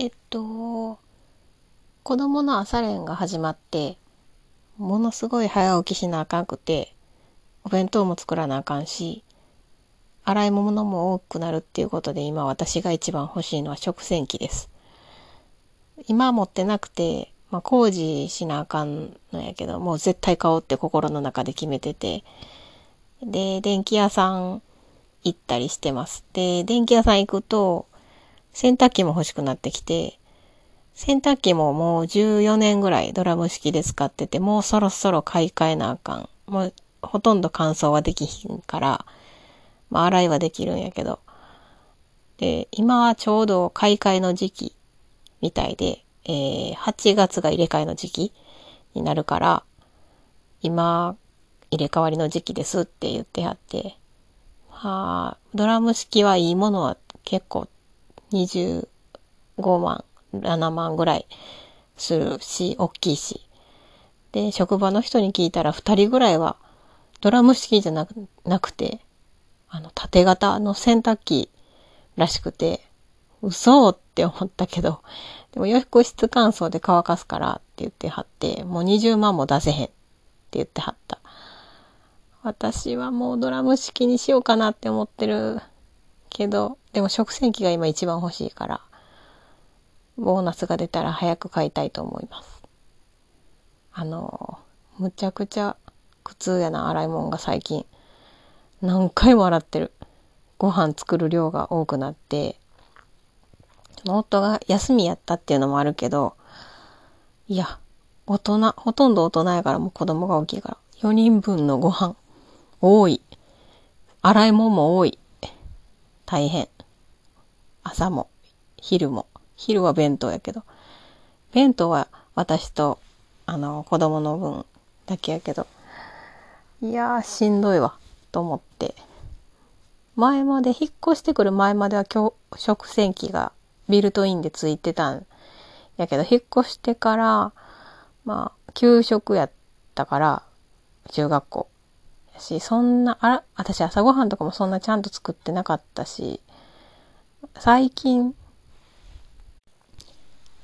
えっと、子供の朝練が始まって、ものすごい早起きしなあかんくて、お弁当も作らなあかんし、洗い物も多くなるっていうことで今私が一番欲しいのは食洗機です。今持ってなくて、まあ、工事しなあかんのやけど、もう絶対買おうって心の中で決めてて、で、電気屋さん行ったりしてます。で、電気屋さん行くと、洗濯機も欲しくなってきて、洗濯機ももう14年ぐらいドラム式で使ってて、もうそろそろ買い替えなあかん。もうほとんど乾燥はできひんから、まあ洗いはできるんやけど。で、今はちょうど買い替えの時期みたいで、えー、8月が入れ替えの時期になるから、今、入れ替わりの時期ですって言ってはって、はあ、ドラム式はいいものは結構25万、7万ぐらいするし、大きいし。で、職場の人に聞いたら2人ぐらいはドラム式じゃなくなくて、あの、縦型の洗濯機らしくて、嘘って思ったけど、でも浴室乾燥で乾かすからって言ってはって、もう20万も出せへんって言ってはった。私はもうドラム式にしようかなって思ってるけど、でも食洗機が今一番欲しいから、ボーナスが出たら早く買いたいと思います。あの、むちゃくちゃ苦痛やな、洗い物が最近。何回も洗ってる。ご飯作る量が多くなって、夫が休みやったっていうのもあるけど、いや、大人、ほとんど大人やからもう子供が大きいから、4人分のご飯、多い。洗い物も多い。大変。朝も、昼も。昼は弁当やけど。弁当は私と、あの、子供の分だけやけど。いやー、しんどいわ、と思って。前まで、引っ越してくる前までは今日、食洗機がビルトインでついてたんやけど、引っ越してから、まあ、給食やったから、中学校。し、そんな、あら、私朝ごはんとかもそんなちゃんと作ってなかったし、最近、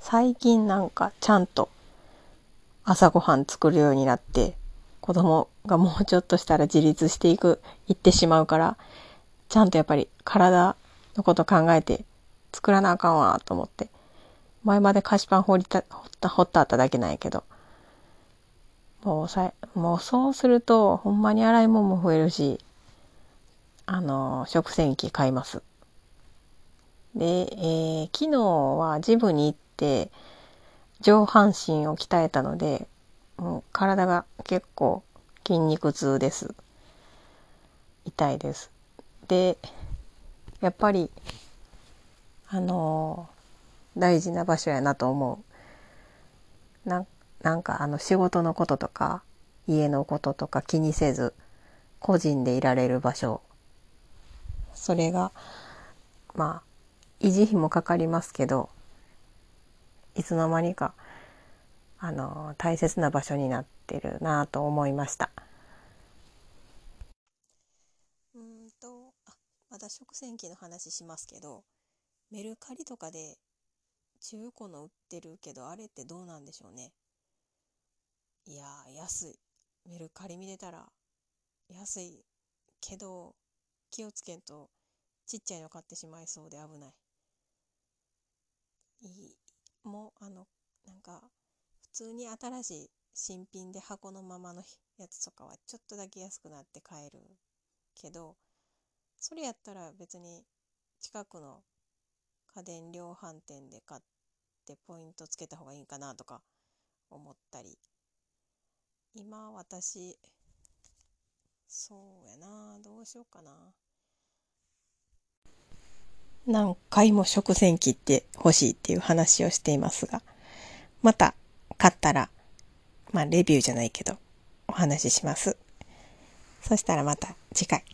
最近なんかちゃんと朝ごはん作るようになって、子供がもうちょっとしたら自立していく、いってしまうから、ちゃんとやっぱり体のこと考えて作らなあかんわと思って。前まで菓子パン掘りた、掘った、掘ったあっただけなんやけど。もうさ、もうそうすると、ほんまに洗い物も増えるし、あの、食洗機買います。で、えー昨日はジムに行って、上半身を鍛えたので、もう体が結構筋肉痛です。痛いです。で、やっぱり、あのー大事な場所やなと思う。なんなんかあの仕事のこととか家のこととか気にせず個人でいられる場所。それがまあ維持費もかかりますけどいつの間にかあの大切な場所になってるなと思いました。うんとあまだ食洗機の話しますけどメルカリとかで中古の売ってるけどあれってどうなんでしょうね。いや安い。メルカリ見てたら安いけど気をつけんとちっちゃいの買ってしまいそうで危ない。いいもうあのなんか普通に新しい新品で箱のままのやつとかはちょっとだけ安くなって買えるけどそれやったら別に近くの家電量販店で買ってポイントつけた方がいいかなとか思ったり今私そうやなどうしようかな。何回も食洗機って欲しいっていう話をしていますがまた買ったらまあレビューじゃないけどお話しします。そしたらまた次回。